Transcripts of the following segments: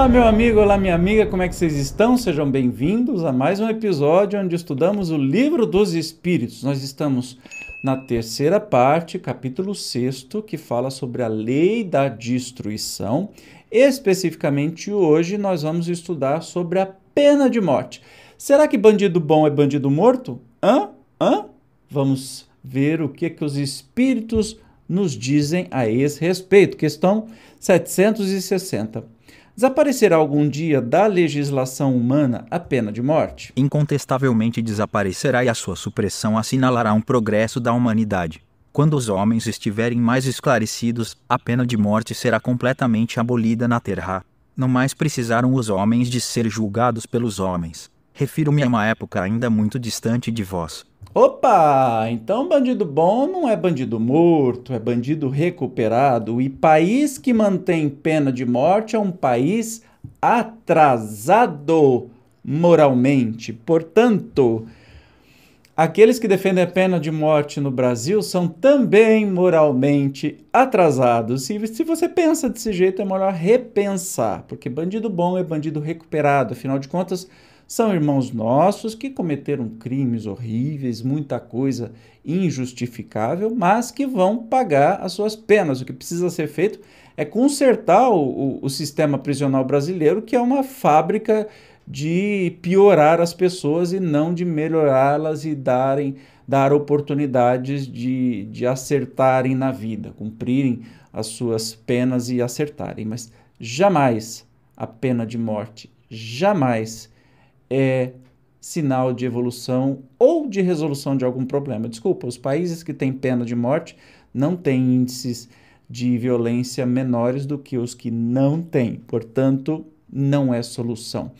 Olá, meu amigo, olá, minha amiga, como é que vocês estão? Sejam bem-vindos a mais um episódio onde estudamos o Livro dos Espíritos. Nós estamos na terceira parte, capítulo 6, que fala sobre a lei da destruição. Especificamente hoje, nós vamos estudar sobre a pena de morte. Será que bandido bom é bandido morto? Hã? Hã? Vamos ver o que, que os espíritos nos dizem a esse respeito. Questão 760. Desaparecerá algum dia da legislação humana a pena de morte? Incontestavelmente desaparecerá e a sua supressão assinalará um progresso da humanidade. Quando os homens estiverem mais esclarecidos, a pena de morte será completamente abolida na terra. Não mais precisaram os homens de ser julgados pelos homens. Refiro-me a uma época ainda muito distante de vós. Opa! Então bandido bom não é bandido morto, é bandido recuperado. E país que mantém pena de morte é um país atrasado moralmente. Portanto, aqueles que defendem a pena de morte no Brasil são também moralmente atrasados. Se, se você pensa desse jeito, é melhor repensar, porque bandido bom é bandido recuperado. Afinal de contas, são irmãos nossos que cometeram crimes horríveis, muita coisa injustificável, mas que vão pagar as suas penas. O que precisa ser feito é consertar o, o, o sistema prisional brasileiro, que é uma fábrica de piorar as pessoas e não de melhorá-las e darem, dar oportunidades de, de acertarem na vida, cumprirem as suas penas e acertarem. Mas jamais a pena de morte, jamais é sinal de evolução ou de resolução de algum problema. Desculpa, os países que têm pena de morte não têm índices de violência menores do que os que não têm. Portanto, não é solução.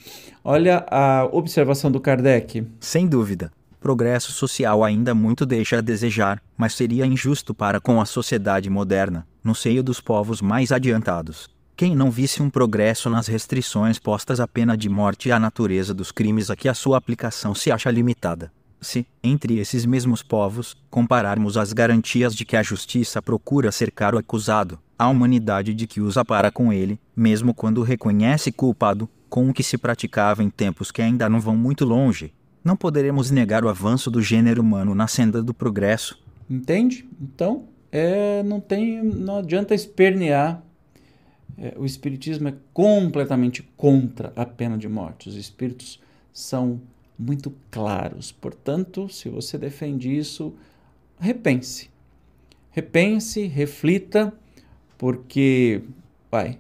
Olha a observação do Kardec. Sem dúvida. Progresso social ainda muito deixa a desejar, mas seria injusto para com a sociedade moderna, no seio dos povos mais adiantados, quem não visse um progresso nas restrições postas à pena de morte e à natureza dos crimes a que a sua aplicação se acha limitada. Se, entre esses mesmos povos, compararmos as garantias de que a justiça procura cercar o acusado, a humanidade de que usa para com ele, mesmo quando reconhece culpado, com o que se praticava em tempos que ainda não vão muito longe, não poderemos negar o avanço do gênero humano na senda do progresso. Entende? Então, é, não tem, não adianta espernear é, o Espiritismo é completamente contra a pena de morte. Os espíritos são muito claros. Portanto, se você defende isso, repense. Repense, reflita, porque vai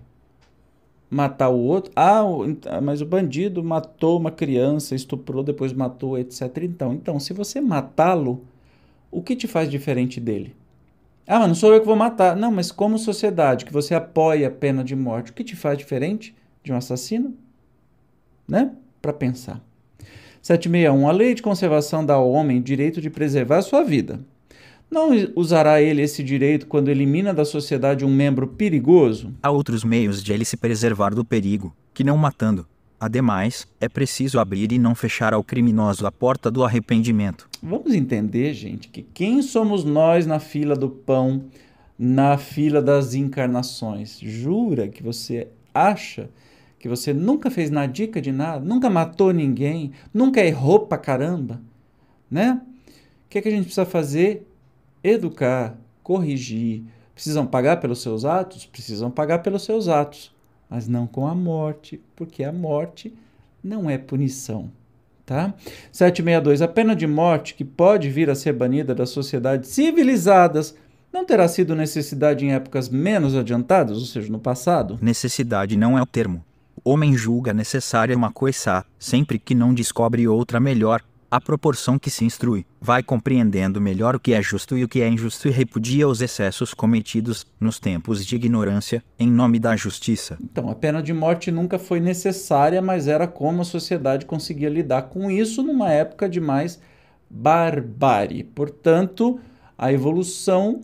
matar o outro. Ah, mas o bandido matou uma criança, estuprou, depois matou, etc. Então, então se você matá-lo, o que te faz diferente dele? Ah, mas não sou eu que vou matar. Não, mas como sociedade que você apoia a pena de morte, o que te faz diferente de um assassino? Né? Para pensar. 761. A lei de conservação dá ao homem direito de preservar sua vida. Não usará ele esse direito quando elimina da sociedade um membro perigoso? Há outros meios de ele se preservar do perigo, que não matando. Ademais, é preciso abrir e não fechar ao criminoso a porta do arrependimento. Vamos entender, gente, que quem somos nós na fila do pão, na fila das encarnações? Jura que você acha que você nunca fez na dica de nada, nunca matou ninguém, nunca errou pra caramba, né? O que, é que a gente precisa fazer? Educar, corrigir. Precisam pagar pelos seus atos? Precisam pagar pelos seus atos mas não com a morte, porque a morte não é punição. Tá? 762. A pena de morte, que pode vir a ser banida das sociedades civilizadas, não terá sido necessidade em épocas menos adiantadas, ou seja, no passado? Necessidade não é o termo. O homem julga necessária uma coisa, sempre que não descobre outra melhor, à proporção que se instrui, vai compreendendo melhor o que é justo e o que é injusto e repudia os excessos cometidos nos tempos de ignorância em nome da justiça. Então, a pena de morte nunca foi necessária, mas era como a sociedade conseguia lidar com isso numa época de mais barbárie. Portanto, a evolução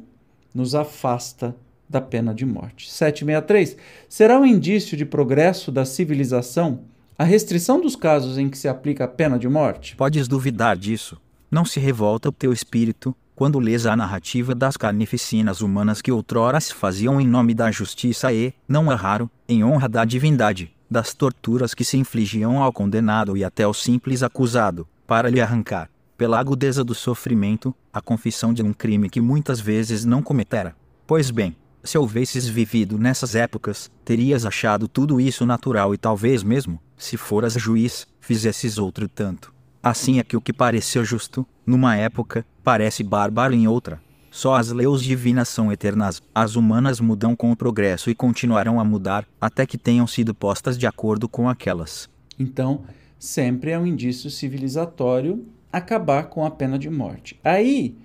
nos afasta da pena de morte. 763. Será um indício de progresso da civilização a restrição dos casos em que se aplica a pena de morte? Podes duvidar disso. Não se revolta o teu espírito quando lês a narrativa das carnificinas humanas que outrora se faziam em nome da justiça e, não é raro, em honra da divindade. das torturas que se infligiam ao condenado e até ao simples acusado, para lhe arrancar, pela agudeza do sofrimento, a confissão de um crime que muitas vezes não cometera. Pois bem, se houvesses vivido nessas épocas, terias achado tudo isso natural e talvez mesmo, se foras juiz, fizesses outro tanto. Assim é que o que pareceu justo, numa época, parece bárbaro em outra. Só as leis divinas são eternas, as humanas mudam com o progresso e continuarão a mudar, até que tenham sido postas de acordo com aquelas. Então, sempre é um indício civilizatório acabar com a pena de morte. Aí,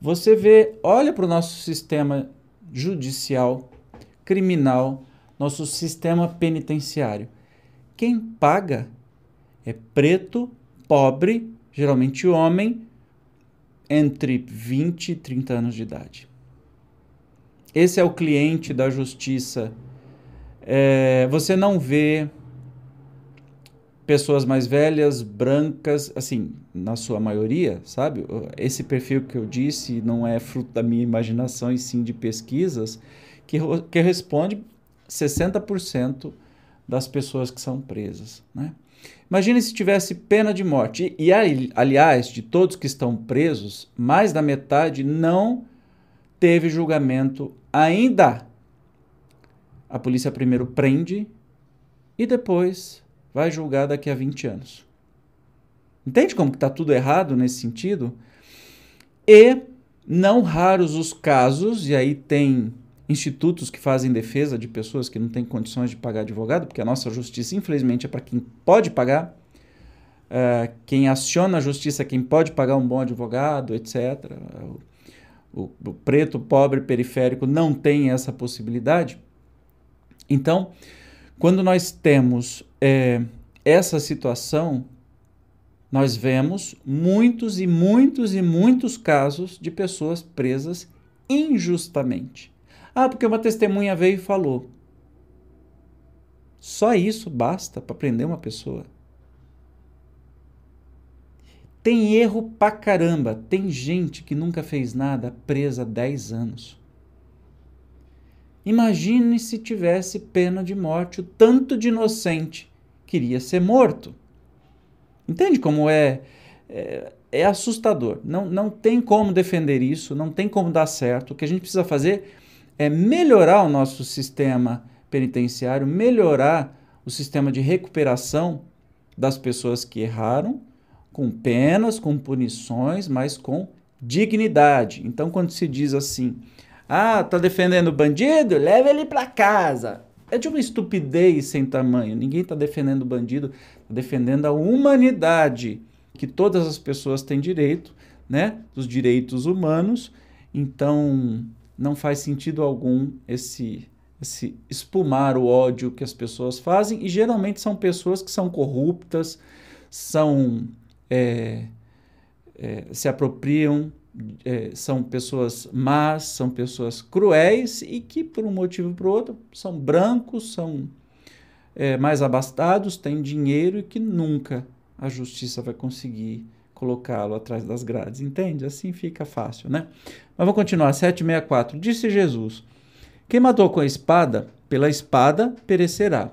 você vê, olha para o nosso sistema judicial, criminal, nosso sistema penitenciário. Quem paga é preto, pobre, geralmente homem, entre 20 e 30 anos de idade. Esse é o cliente da justiça. É, você não vê pessoas mais velhas, brancas, assim, na sua maioria, sabe? Esse perfil que eu disse não é fruto da minha imaginação e sim de pesquisas, que, que responde 60% das pessoas que são presas, né? Imagine se tivesse pena de morte. E, e, aliás, de todos que estão presos, mais da metade não teve julgamento ainda. A polícia primeiro prende e depois vai julgar daqui a 20 anos. Entende como está tudo errado nesse sentido? E não raros os casos, e aí tem institutos que fazem defesa de pessoas que não têm condições de pagar advogado, porque a nossa justiça, infelizmente, é para quem pode pagar. Uh, quem aciona a justiça é quem pode pagar um bom advogado, etc. O, o preto, pobre, periférico não tem essa possibilidade. Então, quando nós temos é, essa situação, nós vemos muitos e muitos e muitos casos de pessoas presas injustamente. Ah, porque uma testemunha veio e falou. Só isso basta para prender uma pessoa. Tem erro pra caramba. Tem gente que nunca fez nada presa há 10 anos. Imagine se tivesse pena de morte, o tanto de inocente queria ser morto. Entende como é, é, é assustador. Não, não tem como defender isso, não tem como dar certo. O que a gente precisa fazer é melhorar o nosso sistema penitenciário, melhorar o sistema de recuperação das pessoas que erraram, com penas, com punições, mas com dignidade. Então, quando se diz assim, ah, tá defendendo o bandido? Leva ele para casa. É de uma estupidez sem tamanho. Ninguém está defendendo o bandido, está defendendo a humanidade, que todas as pessoas têm direito, né? Dos direitos humanos. Então, não faz sentido algum esse esse espumar o ódio que as pessoas fazem e geralmente são pessoas que são corruptas, são é, é, se apropriam, é, são pessoas más, são pessoas cruéis e que por um motivo ou por outro são brancos, são é, mais abastados, têm dinheiro e que nunca a justiça vai conseguir colocá-lo atrás das grades, entende? Assim fica fácil, né? Mas vamos continuar, 764. Disse Jesus: Quem matou com a espada, pela espada perecerá.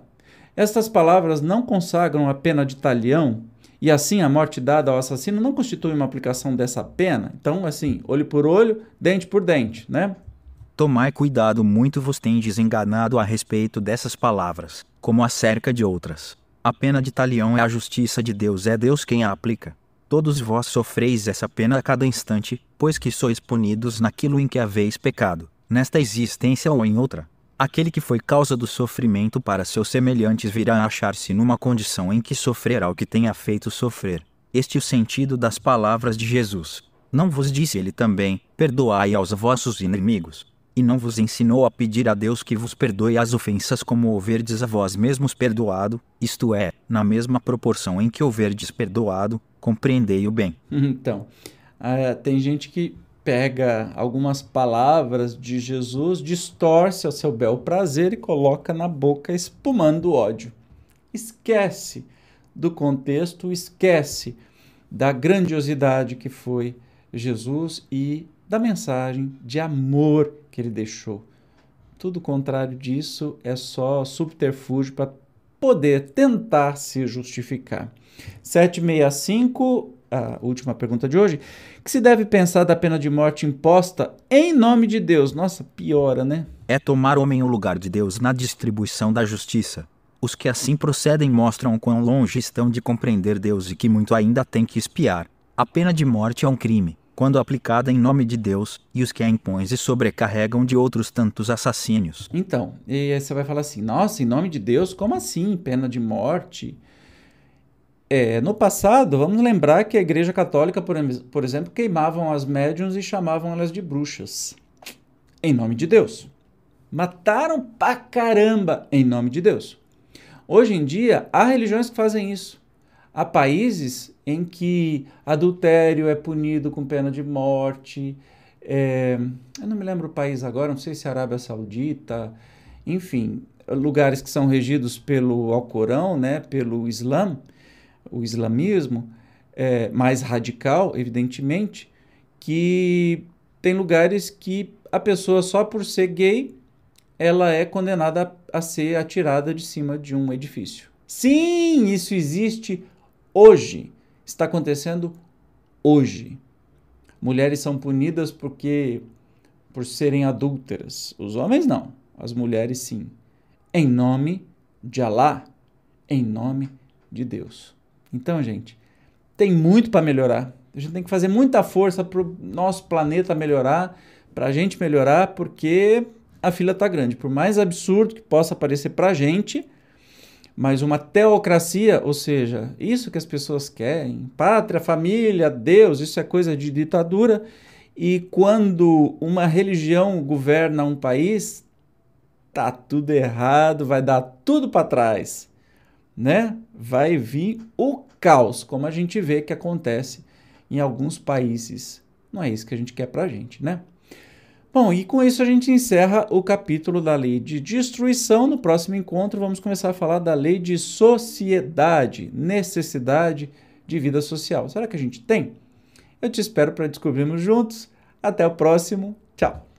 Estas palavras não consagram a pena de talião, e assim a morte dada ao assassino não constitui uma aplicação dessa pena. Então, assim, olho por olho, dente por dente, né? Tomai cuidado, muito vos tendes enganado a respeito dessas palavras, como acerca de outras. A pena de talião é a justiça de Deus, é Deus quem a aplica. Todos vós sofreis essa pena a cada instante, pois que sois punidos naquilo em que haveis pecado, nesta existência ou em outra. Aquele que foi causa do sofrimento para seus semelhantes virá achar-se numa condição em que sofrerá o que tenha feito sofrer. Este é o sentido das palavras de Jesus. Não vos disse ele também: Perdoai aos vossos inimigos. E não vos ensinou a pedir a Deus que vos perdoe as ofensas como houverdes a vós mesmos perdoado, isto é, na mesma proporção em que houverdes perdoado, compreendei-o bem. Então, uh, tem gente que pega algumas palavras de Jesus, distorce ao seu bel prazer e coloca na boca espumando ódio. Esquece do contexto, esquece da grandiosidade que foi Jesus e da mensagem de amor que ele deixou. Tudo contrário disso é só subterfúgio para poder tentar se justificar. 765, a última pergunta de hoje, que se deve pensar da pena de morte imposta em nome de Deus? Nossa, piora, né? É tomar homem o lugar de Deus na distribuição da justiça. Os que assim procedem mostram quão longe estão de compreender Deus e que muito ainda tem que espiar. A pena de morte é um crime, quando aplicada em nome de Deus, e os que a impõem se sobrecarregam de outros tantos assassínios. Então, e aí você vai falar assim: nossa, em nome de Deus, como assim? Pena de morte? É, no passado, vamos lembrar que a Igreja Católica, por, por exemplo, queimavam as médiuns e chamavam elas de bruxas. Em nome de Deus. Mataram pra caramba em nome de Deus. Hoje em dia, há religiões que fazem isso. Há países em que adultério é punido com pena de morte. É, eu não me lembro o país agora, não sei se é Arábia Saudita, enfim, lugares que são regidos pelo Alcorão, né, pelo Islã, o islamismo, é, mais radical, evidentemente, que tem lugares que a pessoa só por ser gay ela é condenada a, a ser atirada de cima de um edifício. Sim, isso existe hoje. Está acontecendo hoje. Mulheres são punidas porque por serem adúlteras. Os homens não, as mulheres sim. Em nome de Alá, em nome de Deus. Então, gente, tem muito para melhorar. A gente tem que fazer muita força para o nosso planeta melhorar, para a gente melhorar, porque a fila está grande. Por mais absurdo que possa parecer para a gente, mas uma teocracia, ou seja, isso que as pessoas querem, pátria, família, Deus, isso é coisa de ditadura. E quando uma religião governa um país, tá tudo errado, vai dar tudo para trás, né? Vai vir o caos, como a gente vê que acontece em alguns países. Não é isso que a gente quer para a gente, né? Bom, e com isso a gente encerra o capítulo da lei de destruição. No próximo encontro, vamos começar a falar da lei de sociedade, necessidade de vida social. Será que a gente tem? Eu te espero para descobrirmos juntos. Até o próximo. Tchau.